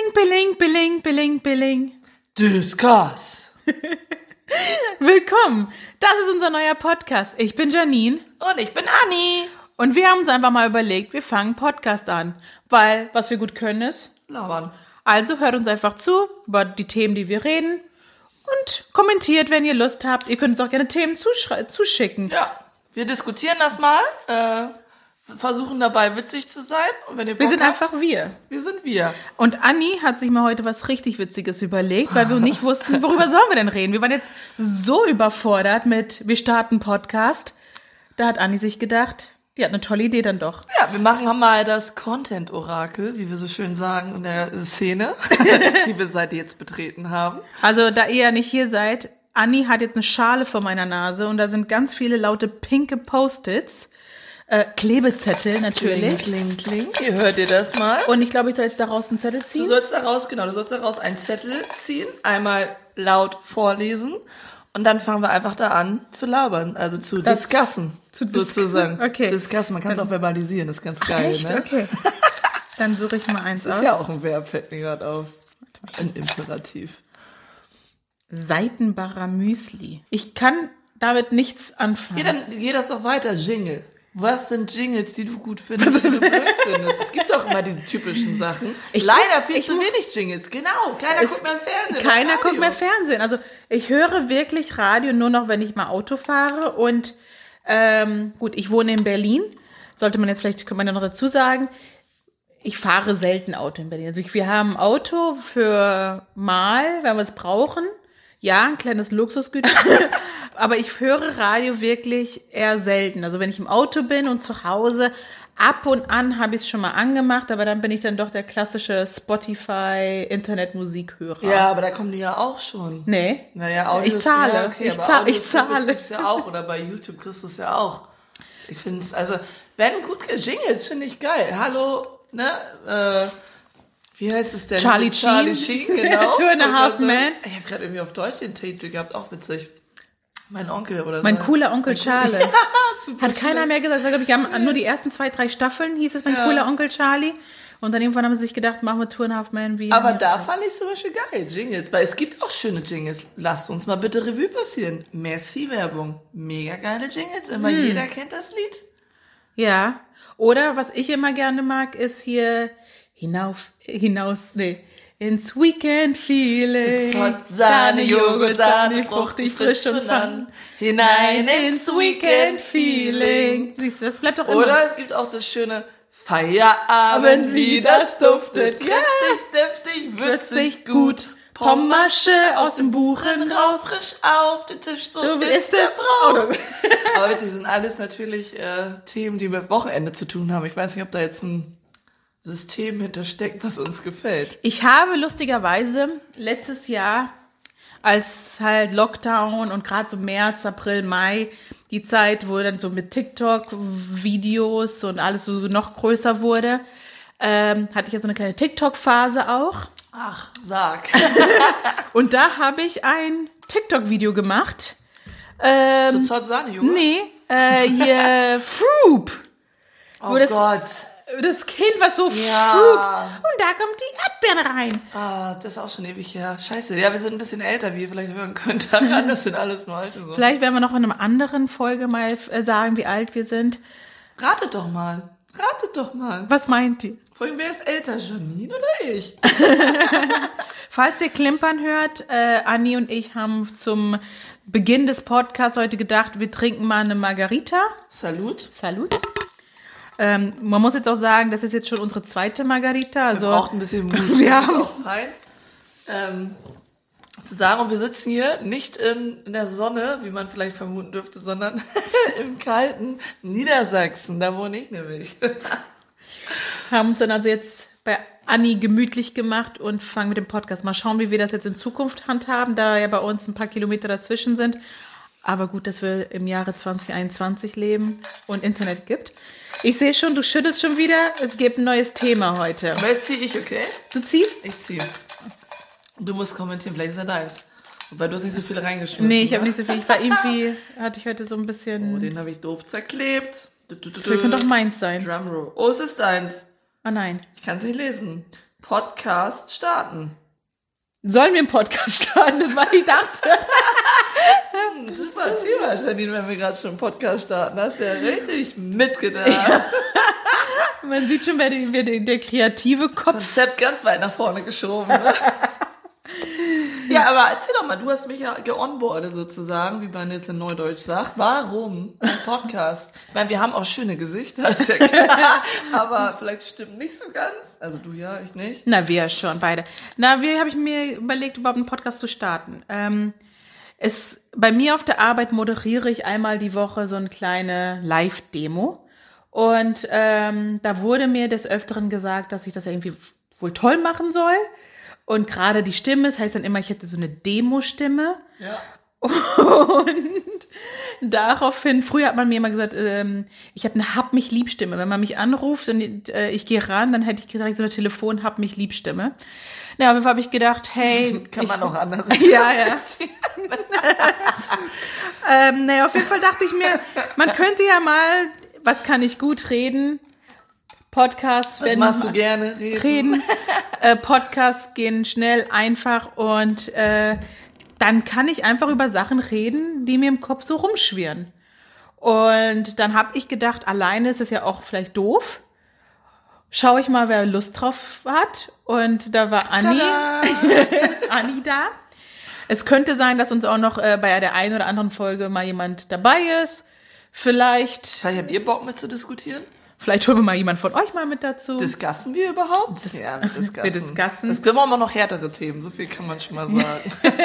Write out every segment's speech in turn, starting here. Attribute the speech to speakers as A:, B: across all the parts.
A: Billing, billing, billing, billing, billing.
B: Discuss.
A: Willkommen. Das ist unser neuer Podcast. Ich bin Janine
B: Und ich bin Anni.
A: und wir haben uns einfach mal überlegt, wir fangen Podcast an, weil was wir gut können ist.
B: Labern.
A: Also hört uns einfach zu über die Themen, die wir reden und kommentiert, wenn ihr Lust habt. Ihr könnt uns auch gerne Themen zuschicken.
B: Ja, wir diskutieren das mal, äh, versuchen dabei witzig zu sein. Und wenn ihr Bock
A: Wir sind
B: habt,
A: einfach wir.
B: wir sind wir.
A: Und Anni hat sich mal heute was richtig Witziges überlegt, weil wir nicht wussten, worüber sollen wir denn reden. Wir waren jetzt so überfordert mit, wir starten Podcast. Da hat Anni sich gedacht, die hat eine tolle Idee dann doch.
B: Ja, wir machen mal das Content-Orakel, wie wir so schön sagen in der Szene, die wir seit jetzt betreten haben.
A: Also, da ihr ja nicht hier seid, Anni hat jetzt eine Schale vor meiner Nase und da sind ganz viele laute pinke Post-its, äh, Klebezettel natürlich.
B: Kling, kling, kling. Ihr hört ihr das mal.
A: Und ich glaube, ich soll jetzt daraus einen Zettel
B: Du
A: ziehen.
B: sollst daraus, genau, du sollst daraus einen Zettel ziehen, einmal laut vorlesen und dann fangen wir einfach da an zu labern, also zu
A: Das-
B: discussen,
A: zu dis-
B: sozusagen.
A: Okay.
B: Discussen, man kann es auch verbalisieren, das ist ganz geil,
A: Echt?
B: ne?
A: Okay. Dann suche ich mal eins
B: Das
A: aus.
B: ist ja auch ein Verb, fällt mir gerade auf. Ein Imperativ.
A: Seitenbacher Müsli. Ich kann damit nichts anfangen.
B: Ja, dann geh das doch weiter, Jingle. Was sind Jingles, die du gut findest, die du blöd findest? Es gibt doch immer die typischen Sachen.
A: Ich
B: Leider viel
A: ich
B: zu wenig Jingles. Genau, keiner guckt mehr Fernsehen.
A: Keiner guckt mehr Fernsehen. Also ich höre wirklich Radio nur noch, wenn ich mal Auto fahre. Und ähm, gut, ich wohne in Berlin. Sollte man jetzt vielleicht, könnte man ja noch dazu sagen, ich fahre selten Auto in Berlin. Also ich, wir haben Auto für mal, wenn wir es brauchen. Ja, ein kleines Luxusgüter. Aber ich höre Radio wirklich eher selten. Also wenn ich im Auto bin und zu Hause, ab und an habe ich es schon mal angemacht, aber dann bin ich dann doch der klassische Spotify Internetmusikhörer.
B: Ja, aber da kommen die ja auch schon.
A: Nee.
B: Naja, Audios,
A: Ich zahle.
B: Ja, okay,
A: Ich
B: aber
A: zahl- ich zahle.
B: gibt's ja auch. Oder bei YouTube kriegst du es ja auch. Ich finde es, also, wenn gut Jingles, finde ich geil. Hallo, ne, äh, wie heißt es denn?
A: Charlie
B: Charlie
A: Sheen.
B: Sheen, genau.
A: Two and a Half. Men.
B: Ich habe gerade irgendwie auf Deutsch den Titel gehabt, auch witzig. Mein Onkel oder
A: Mein
B: so.
A: cooler Onkel Charlie.
B: Super
A: Hat keiner mehr gesagt. Glaube ich, wir haben nur die ersten zwei, drei Staffeln hieß es mein
B: Ja.
A: cooler Onkel Charlie. Und dann irgendwann haben sie sich gedacht, machen wir Two and a Half Men wie.
B: Aber da fand ich zum Beispiel geil, Jingles, weil es gibt auch schöne Jingles. Lasst uns mal bitte Revue passieren. Merci-Werbung. Mega geile Jingles, immer
A: Hm.
B: jeder kennt das Lied.
A: Ja. Oder was ich immer gerne mag, ist hier hinauf, hinaus, nee, ins Weekend Feeling.
B: Zott, Sahne, Joghurt, Sahne, fruchtig, frisch und fun. Hinein ins Weekend Feeling.
A: Siehst du, das bleibt doch immer.
B: Oder es gibt auch das schöne Feierabend, wie das duftet. Kräftig, deftig, würzig, gut.
A: Pommasche aus dem Buchen raus.
B: frisch auf den Tisch, so,
A: So
B: ist
A: es.
B: Brauch. Aber witzig, sind alles natürlich äh, Themen, die mit Wochenende zu tun haben. Ich weiß nicht, ob da jetzt ein System hintersteckt, was uns gefällt.
A: Ich habe lustigerweise letztes Jahr, als halt Lockdown und gerade so März, April, Mai, die Zeit, wo dann so mit TikTok-Videos und alles so noch größer wurde, ähm, hatte ich jetzt so eine kleine TikTok-Phase auch.
B: Ach, sag.
A: Und da habe ich ein TikTok-Video gemacht. Ähm,
B: Zu Zott Sahne, Junge?
A: nee, äh, hier Froop.
B: Oh Gott.
A: Das Kind war so
B: Ja.
A: Froop. Und da kommt die Erdbeere rein.
B: Ah, das ist auch schon ewig her. Scheiße. Ja, wir sind ein bisschen älter, wie ihr vielleicht hören könnt. Das sind alles nur alte so.
A: Vielleicht werden wir noch in einer anderen Folge mal äh, sagen, wie alt wir sind.
B: Ratet doch mal. Ratet doch mal.
A: Was meint ihr?
B: Vorhin, wer ist älter, Janine oder ich?
A: Falls ihr Klimpern hört, äh, Anni und ich haben zum Beginn des Podcasts heute gedacht, wir trinken mal eine Margarita.
B: Salut.
A: Salut. Ähm, man muss jetzt auch sagen, das ist jetzt schon unsere zweite Margarita. Also
B: Braucht ein bisschen Mut.
A: Wir haben-
B: auch fein. Ähm, zu sagen, wir sitzen hier nicht in, in der Sonne, wie man vielleicht vermuten dürfte, sondern im kalten Niedersachsen. Da wohne ich nämlich.
A: haben uns dann also jetzt bei Anni gemütlich gemacht und fangen mit dem Podcast. Mal schauen, wie wir das jetzt in Zukunft handhaben, da ja bei uns ein paar Kilometer dazwischen sind. Aber gut, dass wir im Jahre 2021 leben und Internet gibt. Ich sehe schon, du schüttelst schon wieder. Es gibt ein neues Thema heute.
B: Aber jetzt zieh ich, okay?
A: Du ziehst?
B: Ich ziehe. Du musst kommentieren, vielleicht ist er deins. Wobei du hast nicht so viel reingeschmissen.
A: Nee, ich habe
B: ne?
A: nicht so viel. Ich war irgendwie, hatte ich heute so ein
B: Oh,
A: bisschen.
B: den habe ich doof zerklebt. Du, du,
A: könnte doch meins sein.
B: Drumroll. Oh, es ist deins.
A: Ah nein.
B: Ich kann es nicht lesen. Podcast starten.
A: Sollen wir einen Podcast starten? Das war, ich dachte.
B: Hm, super Thema, Janine, wenn wir gerade schon einen Podcast starten. Hast du ja richtig mitgedacht.
A: Man sieht schon, wer, der, wer der, der kreative Kopf.
B: Konzept ganz weit nach vorne geschoben. Ne? ja, aber erzähl doch mal, du hast mich ja geonboardet sozusagen, wie man jetzt in Neudeutsch sagt. Warum ein Podcast? Ich meine, wir haben auch schöne Gesichter, ist ja klar. aber vielleicht stimmt nicht so ganz. Also du ja, ich nicht.
A: Na, wir schon, beide. Na, wie habe ich mir überlegt, überhaupt einen Podcast zu starten? Ähm, es, bei mir auf der Arbeit moderiere ich einmal die Woche so eine kleine Live-Demo. Und ähm, da wurde mir des Öfteren gesagt, dass ich das irgendwie wohl toll machen soll. Und gerade die Stimme, das heißt dann immer, ich hätte so eine Demo-Stimme.
B: Ja.
A: Und daraufhin, früher hat man mir immer gesagt, ähm, ich habe eine Hab mich lieb Stimme. Wenn man mich anruft und äh, ich gehe ran, dann hätte ich direkt so eine Telefon Hab mich lieb Stimme. Na, auf jeden Fall habe ich gedacht, hey.
B: Kann man
A: ich,
B: auch anders
A: Ja, ja. ähm, naja, auf jeden Fall dachte ich mir, man könnte ja mal, was kann ich gut reden? Podcasts
B: Was
A: werden
B: machst du gerne? Reden.
A: reden. äh, Podcasts gehen schnell, einfach und äh, dann kann ich einfach über Sachen reden, die mir im Kopf so rumschwirren. Und dann habe ich gedacht, alleine ist es ja auch vielleicht doof. Schau ich mal, wer Lust drauf hat. Und da war Anni! Anni da. Es könnte sein, dass uns auch noch äh, bei der einen oder anderen Folge mal jemand dabei ist. Vielleicht,
B: Vielleicht habt ihr Bock mit zu diskutieren?
A: Vielleicht holen wir mal jemand von euch mal mit dazu.
B: Discussen wir überhaupt? ja, wir discussen.
A: wir discussen.
B: Es gibt auch immer noch härtere Themen, so viel kann man schon mal sagen.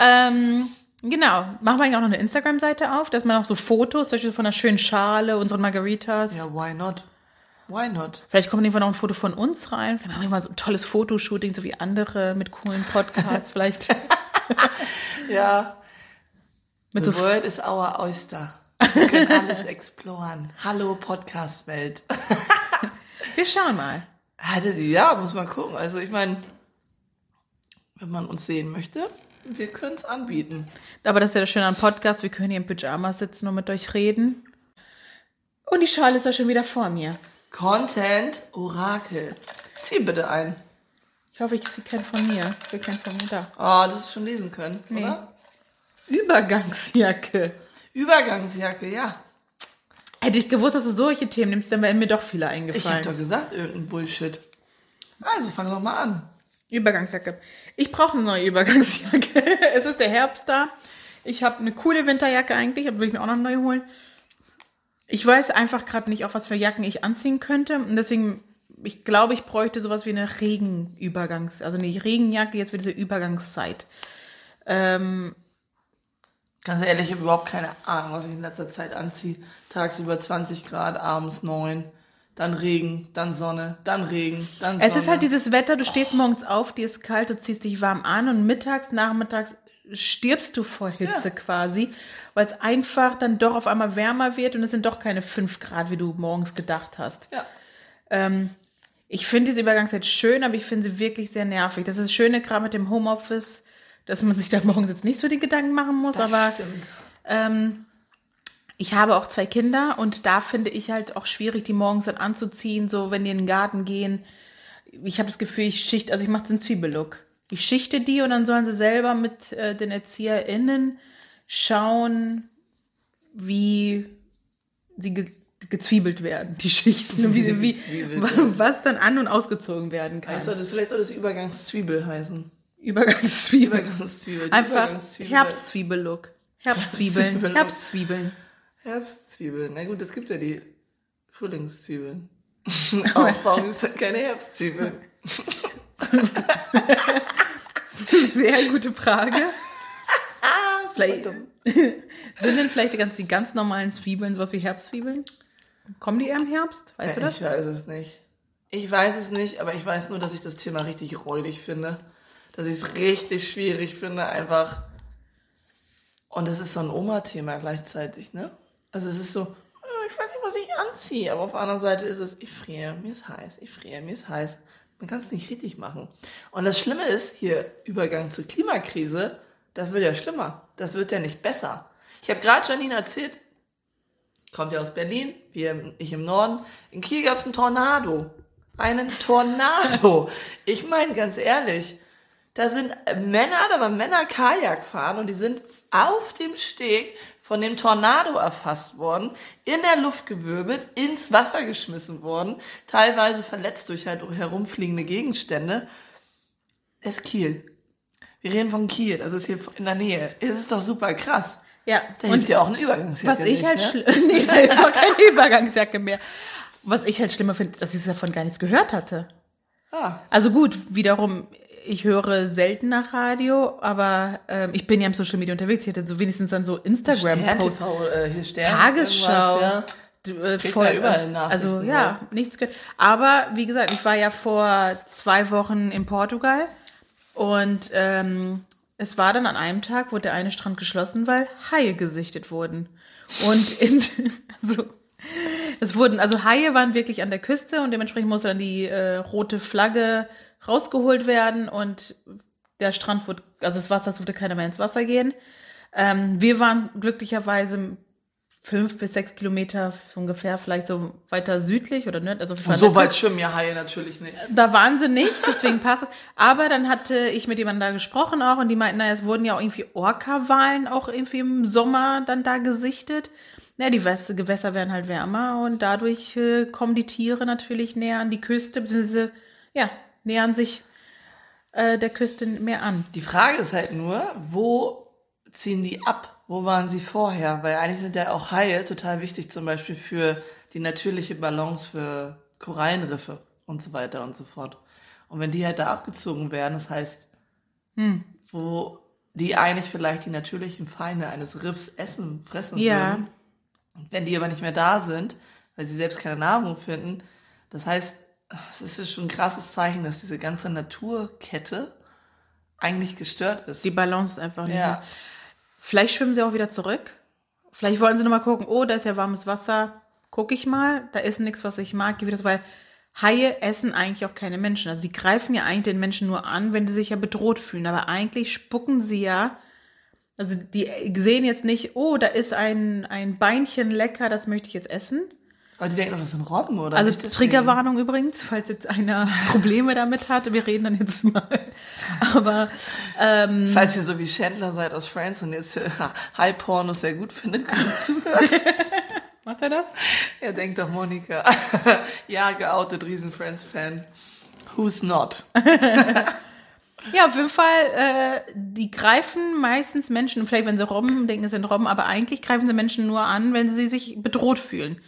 A: Ähm, genau. Machen wir eigentlich auch noch eine Instagram-Seite auf, dass man auch so Fotos, zum Beispiel von einer schönen Schale, unseren Margaritas.
B: ja, why not? Why not?
A: Vielleicht kommt irgendwann noch ein Foto von uns rein. Vielleicht machen wir mal so ein tolles Fotoshooting, so wie andere mit coolen Podcasts. Vielleicht
B: Ja,
A: mit
B: the
A: so
B: world is our oyster. Wir können alles exploren. Hallo Podcast-Welt.
A: Wir schauen mal.
B: Hatte ja, muss man gucken. Also ich meine, wenn man uns sehen möchte, wir können es anbieten.
A: Aber das ist ja das Schöne am Podcast. Wir können hier im Pyjama sitzen und mit euch reden. Und die Schale ist da schon wieder vor mir.
B: Content Orakel. Zieh bitte ein.
A: Ich hoffe, ich sie kennt von mir. Wir kennen von mir da.
B: Oh, das ist schon lesen können, oder?
A: Übergangsjacke.
B: Übergangsjacke, ja.
A: Hätte ich gewusst, dass du solche Themen nimmst, dann wären mir doch viele
B: Ich habe
A: eingefallen.
B: doch gesagt, irgendein Bullshit. Also fang doch mal an.
A: Übergangsjacke. Ich brauche eine neue Übergangsjacke. es ist der Herbst da. Ich habe eine coole Winterjacke eigentlich, aber will ich mir auch noch eine neue holen. Ich weiß einfach gerade nicht, auf was für Jacken ich anziehen könnte. Und deswegen, ich glaube, ich bräuchte sowas wie eine Regenübergangs-, also eine Regenjacke jetzt für diese Übergangszeit. Ähm,
B: Ganz ehrlich, ich habe überhaupt keine Ahnung, was ich in letzter Zeit anziehe. Tagsüber 20 Grad, abends 9, dann Regen, dann Sonne, dann Regen, dann Sonne.
A: es ist halt dieses Wetter, du stehst morgens auf, dir ist kalt, du ziehst dich warm an und mittags, nachmittags stirbst du vor Hitze
B: Ja.
A: quasi, weil es einfach dann doch auf einmal wärmer wird und es sind doch keine 5 Grad, wie du morgens gedacht hast.
B: Ja.
A: Ähm, ich finde diese Übergangszeit schön, aber ich finde sie wirklich sehr nervig. Das ist das Schöne gerade mit dem Homeoffice, dass man sich da morgens jetzt nicht so die Gedanken machen muss, aber
B: Stimmt.
A: ähm, ich habe auch zwei Kinder und da finde ich halt auch schwierig, die morgens dann anzuziehen, so wenn die in den Garten gehen. Ich habe das Gefühl, ich schicht, also ich mache den Zwiebellook. Ich schichte die und dann sollen sie selber mit äh, den ErzieherInnen schauen, wie sie ge gezwiebelt werden, die Schichten, und wie, sie- wie, was dann an- und ausgezogen werden kann.
B: Vielleicht soll das, vielleicht soll das Übergangszwiebel heißen.
A: Übergangszwiebel.
B: Übergangszwiebel. die
A: Einfach
B: Übergangszwiebel.
A: Herbstzwiebellook. Herbstzwiebeln. Herbstzwiebeln.
B: Herbstzwiebeln. Na gut, es gibt ja die Frühlingszwiebeln. Auch, warum gibt es dann keine Herbstzwiebeln?
A: Sehr gute Frage. vielleicht, sind denn vielleicht die ganz, die ganz normalen Zwiebeln sowas wie Herbstzwiebeln? Kommen die eher im Herbst? Weißt du das?
B: Ich weiß es nicht. Ich weiß es nicht, aber ich weiß nur, dass ich das Thema richtig räudig finde. Dass ich es richtig schwierig finde, einfach. Und es ist so ein Oma-Thema gleichzeitig, ne? Also es ist so, "Oh, ich weiß nicht, was ich anziehe. Aber auf der anderen Seite ist es, ich friere, mir ist heiß, ich friere, mir ist heiß. Man kann es nicht richtig machen. Und das Schlimme ist, hier Übergang zur Klimakrise, das wird ja schlimmer. Das wird ja nicht besser. Ich habe gerade Janine erzählt, kommt ja aus Berlin, wir, ich im Norden. In Kiel gab es einen Tornado. einen Tornado. Ich meine, ganz ehrlich, da sind Männer, da waren Männer Kajak fahren und die sind auf dem Steg von dem Tornado erfasst worden, in der Luft gewirbelt, ins Wasser geschmissen worden, teilweise verletzt durch halt herumfliegende Gegenstände. Es ist Kiel. Wir reden von Kiel, das ist hier in der Nähe. Es ist doch super krass.
A: Ja,
B: Da hilft ja auch eine Übergangsjacke
A: was ich
B: nicht,
A: halt
B: ne?
A: nee, da ist auch keine Übergangsjacke mehr. Was ich halt schlimmer finde, dass ich davon gar nichts gehört hatte.
B: Ah,
A: Also gut, wiederum, ich höre selten nach Radio, aber ähm, ich bin ja im Social Media unterwegs. Ich hatte so wenigstens dann so instagram
B: TV, äh, hier Stern.
A: Tagesschau. D- äh, voll,
B: ja überall
A: äh,
B: Nachrichten,
A: also ja, nichts gehört. Aber wie gesagt, ich war ja vor zwei Wochen in Portugal und ähm, es war dann an einem Tag, wurde der eine Strand geschlossen, weil Haie gesichtet wurden. Und in, also, es wurden, also Haie waren wirklich an der Küste und dementsprechend musste dann die äh, rote Flagge rausgeholt werden und der Strand wurde, also das Wasser, es durfte keiner mehr ins Wasser gehen. Ähm, wir waren glücklicherweise fünf bis sechs Kilometer so ungefähr, vielleicht so weiter südlich oder nördlich. Also
B: So weit schwimmen ja Haie natürlich nicht.
A: da waren sie nicht, deswegen passt es. Aber dann hatte ich mit jemandem da gesprochen auch und die meinten, naja, es wurden ja auch irgendwie Orca-Walen auch irgendwie im Sommer dann da gesichtet. Ja, die Wässer, Gewässer werden halt wärmer und dadurch äh, kommen die Tiere natürlich näher an die Küste, beziehungsweise, ja, nähern sich äh, der Küste mehr an.
B: Die Frage ist halt nur, wo ziehen die ab? Wo waren sie vorher? Weil eigentlich sind ja auch Haie total wichtig, zum Beispiel für die natürliche Balance für Korallenriffe und so weiter und so fort. Und wenn die halt da abgezogen werden, das heißt, wo die eigentlich vielleicht die natürlichen Feinde eines Riffs essen, fressen
A: Ja.
B: würden. Wenn die aber nicht mehr da sind, weil sie selbst keine Nahrung finden, das heißt, es ist schon ein krasses Zeichen, dass diese ganze Naturkette eigentlich gestört ist.
A: Die Balance ist einfach nicht
B: Ja.
A: mehr. Vielleicht schwimmen sie auch wieder zurück. Vielleicht wollen sie nochmal gucken, oh, da ist ja warmes Wasser. Guck ich mal, da ist nichts, was ich mag. Geh wieder, weil Haie essen eigentlich auch keine Menschen. Also sie greifen ja eigentlich den Menschen nur an, wenn sie sich ja bedroht fühlen. Aber eigentlich spucken sie ja. Also die sehen jetzt nicht, oh, da ist ein, ein Beinchen lecker, das möchte ich jetzt essen.
B: Aber die denken doch, das sind Robben, oder?
A: Also. Triggerwarnung übrigens, falls jetzt einer Probleme damit hat. Wir reden dann jetzt mal. Aber ähm,
B: Falls ihr so wie Chandler seid aus Friends und jetzt äh, High-Pornos sehr gut findet, könnt ihr zuhören.
A: macht er das?
B: er denkt doch, Monika. ja, geoutet, riesen Friends-Fan. Who's not?
A: Ja, auf jeden Fall, äh, die greifen meistens Menschen, vielleicht wenn sie Robben denken, es sind Robben, aber eigentlich greifen sie Menschen nur an, wenn sie sich bedroht fühlen.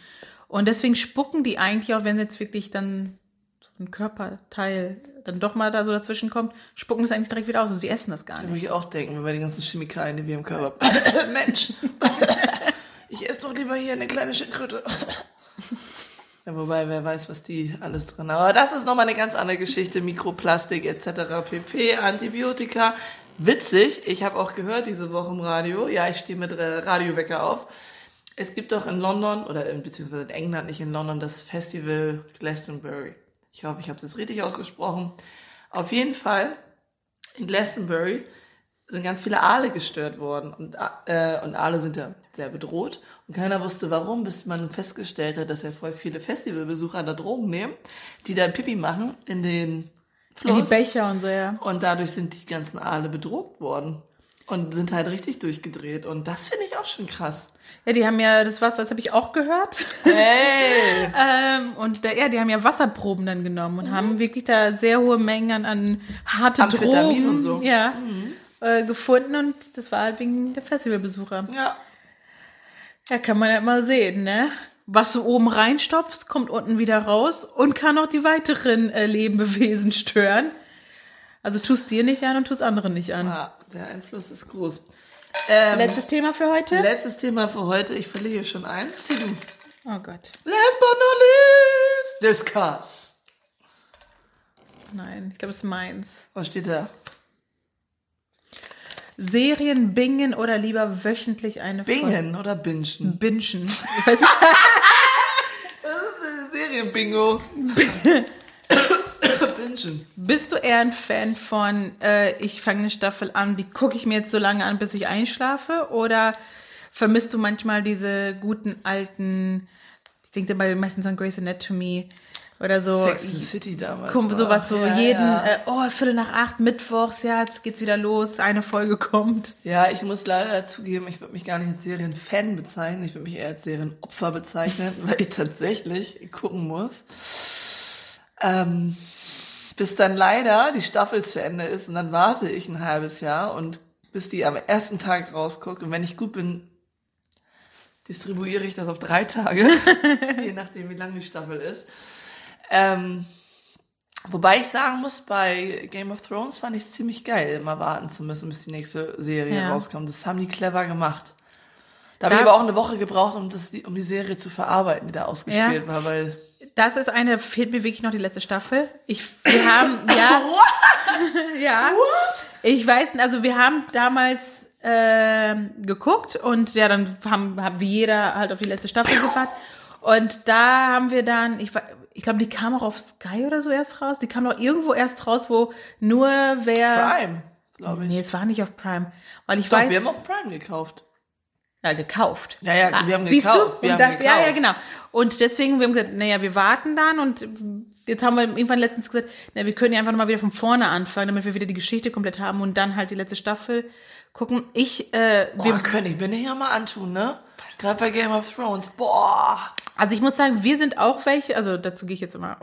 A: Und deswegen spucken die eigentlich auch, wenn jetzt wirklich dann so ein Körperteil dann doch mal da so dazwischen kommt, spucken das eigentlich direkt wieder aus. Also sie essen das gar nicht.
B: würde ich auch denken, bei den ganzen Chemikalien, die wir im Körper Mensch! ich esse doch lieber hier eine kleine Schildkröte. ja, wobei, wer weiß, was die alles drin haben. Aber das ist nochmal eine ganz andere Geschichte. Mikroplastik etc. pp. Antibiotika. Witzig, ich habe auch gehört diese Woche im Radio, ja, ich stehe mit äh, Radiowecker auf. Es gibt doch in London, oder in, beziehungsweise in England, nicht in London, das Festival Glastonbury. Ich hoffe, ich habe es jetzt richtig ausgesprochen. Auf jeden Fall in Glastonbury sind ganz viele Aale gestört worden und, äh, und Aale sind ja sehr bedroht und keiner wusste warum, bis man festgestellt hat, dass ja voll viele Festivalbesucher da Drogen nehmen, die dann Pipi machen in den
A: In die
B: Fluss
A: Becher und so, ja.
B: und dadurch sind die ganzen Aale bedroht worden und sind halt richtig durchgedreht und das finde ich auch schon krass.
A: Ja, die haben ja das Wasser, das habe ich auch gehört.
B: Hey!
A: ähm, und da, ja, die haben ja Wasserproben dann genommen und haben wirklich da sehr hohe Mengen an, harte
B: Amphetamin
A: Drogen
B: und so.
A: ja, äh, gefunden und das war halt wegen der Festivalbesucher.
B: ja,
A: Ja, kann man ja mal sehen, ne? Was du oben reinstopfst, kommt unten wieder raus und kann auch die weiteren äh, Lebewesen stören. Also tust dir nicht an und tust anderen nicht an.
B: ja, der Einfluss ist groß. Ähm,
A: Letztes Thema für heute?
B: letztes Thema für heute, ich verliere schon ein. Sieh du.
A: oh Gott.
B: Last but not least, discuss.
A: Nein, ich glaube, es ist meins.
B: Was steht da?
A: Serien bingen oder lieber wöchentlich eine Folge?
B: Bingen oder Bingen?
A: Bingen. Ich weiß nicht.
B: Serienbingo. Bingen.
A: Bist du eher ein Fan von, äh, ich fange eine Staffel an, die gucke ich mir jetzt so lange an, bis ich einschlafe? Oder vermisst du manchmal diese guten alten, ich denke dabei meistens an Grey's Anatomy, Oder so.
B: Sex and the City damals. War.
A: sowas so
B: ja,
A: jeden,
B: Ja.
A: Äh, oh, Viertel nach acht, Mittwochs, ja, jetzt geht's wieder los, eine Folge kommt.
B: ja, ich muss leider zugeben, ich würde mich gar nicht als Serienfan bezeichnen, ich würde mich eher als Serienopfer bezeichnen, weil ich tatsächlich gucken muss. Ähm, bis dann leider die Staffel zu Ende ist und dann warte ich ein halbes Jahr und bis die am ersten Tag rausguckt und wenn ich gut bin, distribuiere ich das auf drei Tage, je nachdem wie lang die Staffel ist. Ähm, wobei ich sagen muss, bei Game of Thrones fand ich es ziemlich geil, immer warten zu müssen, bis die nächste Serie
A: Ja.
B: rauskommt. Das haben die clever gemacht. Da habe
A: Da-
B: ich aber auch eine Woche gebraucht, um, das, um die Serie zu verarbeiten, die da ausgespielt war, weil
A: Das ist eine, fehlt mir wirklich noch die letzte Staffel. Ich, wir haben, ja. ja. Ich weiß, nicht, also wir haben damals ähm, geguckt und ja, dann haben, haben wie jeder halt auf die letzte Staffel gewartet. Und da haben wir dann, ich, ich glaube, die kam auch auf Sky oder so erst raus. Die kam doch irgendwo erst raus, wo nur wer.
B: Prime, glaube ich.
A: Nee, es war nicht auf Prime. Weil ich
B: Doch,
A: weiß.
B: wir haben auf Prime gekauft.
A: Ja, gekauft.
B: Ja, ja, wir haben
A: siehst
B: gekauft,
A: Du?
B: wir
A: und
B: haben
A: das, Ja, ja,
B: gekauft.
A: genau. Und deswegen, wir haben gesagt, naja, wir warten dann und jetzt haben wir irgendwann letztens gesagt, na, wir können ja einfach nochmal wieder von vorne anfangen, damit wir wieder die Geschichte komplett haben und dann halt die letzte Staffel gucken. Ich, äh, wir,
B: Boah, können ich mir nicht mal antun, ne? Gerade bei Game of Thrones. Boah.
A: also ich muss sagen, wir sind auch welche, also dazu gehe ich jetzt immer.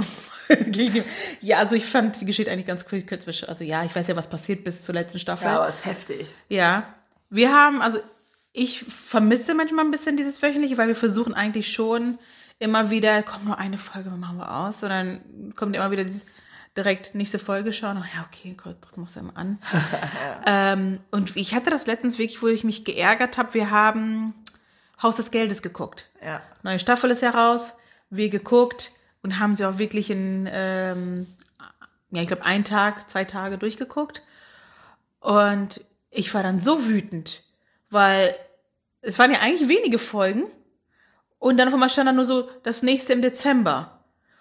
A: ja, also ich fand die Geschichte eigentlich ganz cool. Also ja, ich weiß ja, was passiert bis zur letzten Staffel.
B: Ja, aber ist heftig.
A: Ja, wir haben, also ich vermisse manchmal ein bisschen dieses wöchentliche, weil wir versuchen eigentlich schon immer wieder, kommt nur eine Folge, dann machen wir aus. Und dann kommt immer wieder dieses direkt nächste Folge schauen. Oh, ja, okay, Gott, drücken wir es einmal an. ähm, und ich hatte das letztens wirklich, wo ich mich geärgert habe. Wir haben Haus des Geldes geguckt.
B: Ja.
A: Neue Staffel ist ja raus, wir geguckt und haben sie auch wirklich in, ähm, ja, ich glaube, einen Tag, zwei Tage durchgeguckt. Und ich war dann so wütend, weil es waren ja eigentlich wenige Folgen. Und dann auf einmal stand da nur so, das nächste im Dezember.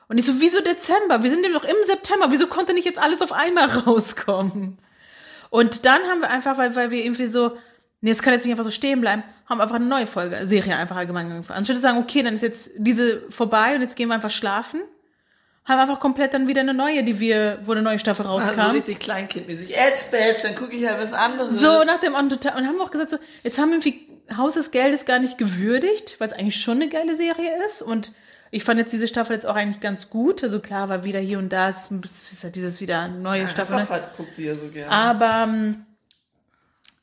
A: Und ich so, wieso Dezember? Wir sind ja noch im September. Wieso konnte nicht jetzt alles auf einmal rauskommen? Und dann haben wir einfach, weil, weil wir irgendwie so, nee, es kann jetzt nicht einfach so stehen bleiben, haben einfach eine neue Folge, Serie einfach allgemein angefangen. Anstatt zu sagen, okay, dann ist jetzt diese vorbei und jetzt gehen wir einfach schlafen, haben einfach komplett dann wieder eine neue, die wir, wo eine neue Staffel rauskam.
B: Also richtig kleinkindmäßig. Edge dann gucke ich halt was anderes.
A: So, nach dem und und haben auch gesagt, so, jetzt haben wir irgendwie Haus des Geldes gar nicht gewürdigt, weil es eigentlich schon eine geile Serie ist. Und ich fand jetzt diese Staffel jetzt auch eigentlich ganz gut. Also klar, war wieder hier und da, es ist halt dieses wieder eine neue Staffel.
B: Einfach
A: Ne?
B: halt guckt ja so gerne.
A: Aber ähm,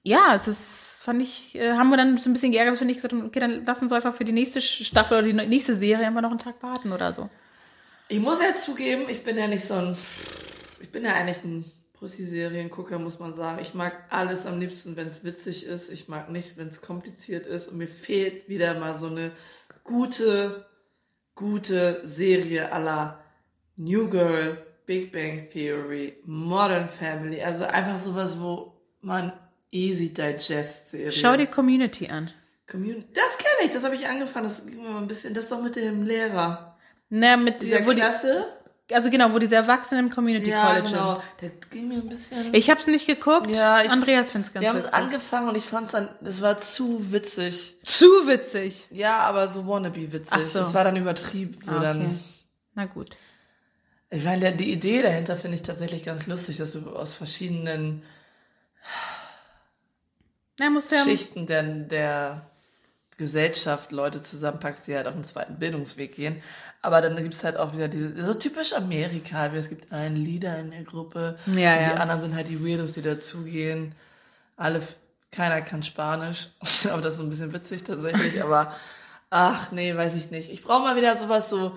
A: ja, es ist, fand ich, äh, haben wir dann so ein bisschen geärgert, dass wir nicht gesagt haben, okay, dann lass uns einfach für die nächste Staffel oder die nächste Serie einfach noch einen Tag warten oder so.
B: Ich muss ja zugeben, ich bin ja nicht so ein. Ich bin ja eigentlich ein Pussy-Seriengucker, muss man sagen. Ich mag alles am liebsten, wenn es witzig ist. Ich mag nicht, wenn es kompliziert ist. Und mir fehlt wieder mal so eine gute, gute Serie la New Girl, Big Bang Theory, Modern Family. Also einfach sowas, wo man easy digest Serie.
A: Schau dir Community an.
B: Community. Das kenne ich, das habe ich angefangen. Das ging mir mal ein bisschen. Das ist doch mit dem Lehrer.
A: Na, mit
B: Dieser
A: wo die,
B: Klasse.
A: also genau, wo diese Erwachsenen im Community
B: Ja,
A: College sind.
B: genau. Der ging mir ein bisschen.
A: Ich hab's nicht geguckt.
B: Ja, ich-
A: Andreas find's ganz
B: wir haben es
A: witzig.
B: angefangen und ich fand es dann, das war zu witzig.
A: Zu witzig.
B: Ja, aber so wannabe witzig.
A: Ach so.
B: Das war dann übertrieben. So
A: Ah, okay.
B: dann,
A: Na gut.
B: ich meine, die Idee dahinter finde ich tatsächlich ganz lustig, dass du aus verschiedenen
A: du ja.
B: Schichten der, der Gesellschaft Leute zusammenpackst, die halt auf einen zweiten Bildungsweg gehen. Aber dann gibt's halt auch wieder diese, so typisch Amerika, wie es gibt einen Leader in der Gruppe,
A: Ja,
B: und die
A: ja.
B: anderen sind halt die Weirdos, die dazugehen. Alle, keiner kann Spanisch, aber das ist ein bisschen witzig tatsächlich, aber ach nee, weiß ich nicht. Ich brauche mal wieder sowas so,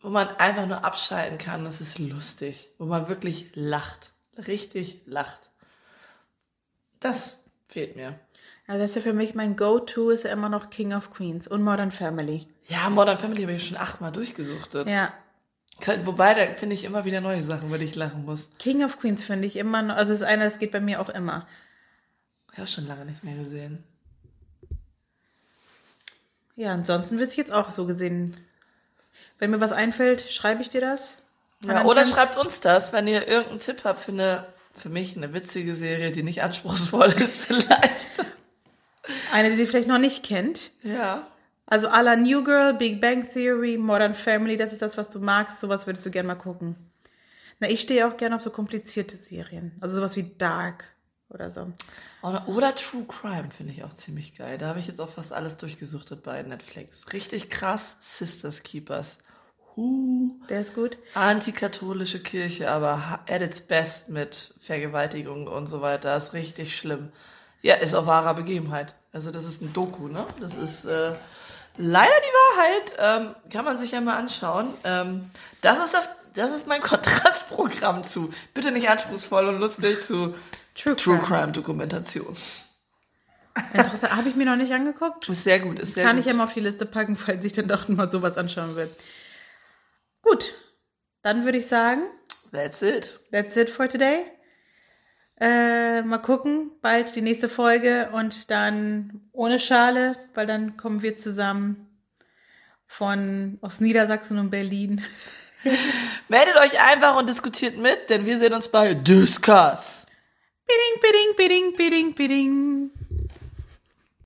B: wo man einfach nur abschalten kann, das ist lustig, wo man wirklich lacht, richtig lacht. Das fehlt mir.
A: Also das ist ja für mich mein Go-To ist ja immer noch King of Queens und Modern Family.
B: Ja, Modern Family habe ich schon achtmal durchgesuchtet.
A: Ja.
B: Wobei, da finde ich immer wieder neue Sachen, über die ich lachen muss.
A: King of Queens finde ich immer noch, also das ist einer, das geht bei mir auch immer.
B: Ich habe schon lange nicht mehr gesehen.
A: Ja, ansonsten wüsste ich jetzt auch so gesehen. Wenn mir was einfällt, schreibe ich dir das.
B: Ja, oder schreibt uns das, wenn ihr irgendeinen Tipp habt für eine, für mich eine witzige Serie, die nicht anspruchsvoll ist vielleicht.
A: Eine, die sie vielleicht noch nicht kennt.
B: Ja.
A: Also à la New Girl, Big Bang Theory, Modern Family, das ist das, was du magst. Sowas würdest du gerne mal gucken. Na, ich stehe auch gerne auf so komplizierte Serien. Also sowas wie Dark oder so.
B: Oder, oder True Crime finde ich auch ziemlich geil. Da habe ich jetzt auch fast alles durchgesuchtet bei Netflix. Richtig krass, Sisters Keepers. Huh.
A: Der ist gut.
B: Antikatholische Kirche, aber at its best mit Vergewaltigung und so weiter. ist richtig schlimm. Ja, ist auf wahrer Begebenheit. Also das ist ein Doku, ne? Das ist äh, leider die Wahrheit. Ähm, kann man sich ja mal anschauen. Ähm, das ist das, das ist mein Kontrastprogramm zu. Bitte nicht anspruchsvoll und lustig zu
A: True
B: True
A: Crime.
B: Crime Dokumentation.
A: Interessant. Habe ich mir noch nicht angeguckt.
B: Ist sehr gut, ist sehr
A: Kann
B: gut.
A: ich ja mal auf die Liste packen, falls ich dann doch mal sowas anschauen will. Gut, dann würde ich sagen,
B: That's it.
A: that's it for today. Äh, mal gucken, bald die nächste Folge und dann ohne Schale, weil dann kommen wir zusammen von aus Niedersachsen und Berlin.
B: Meldet euch einfach und diskutiert mit, denn wir sehen uns bei Discuss.
A: Bidding, bidding, bidding, bidding, bidding.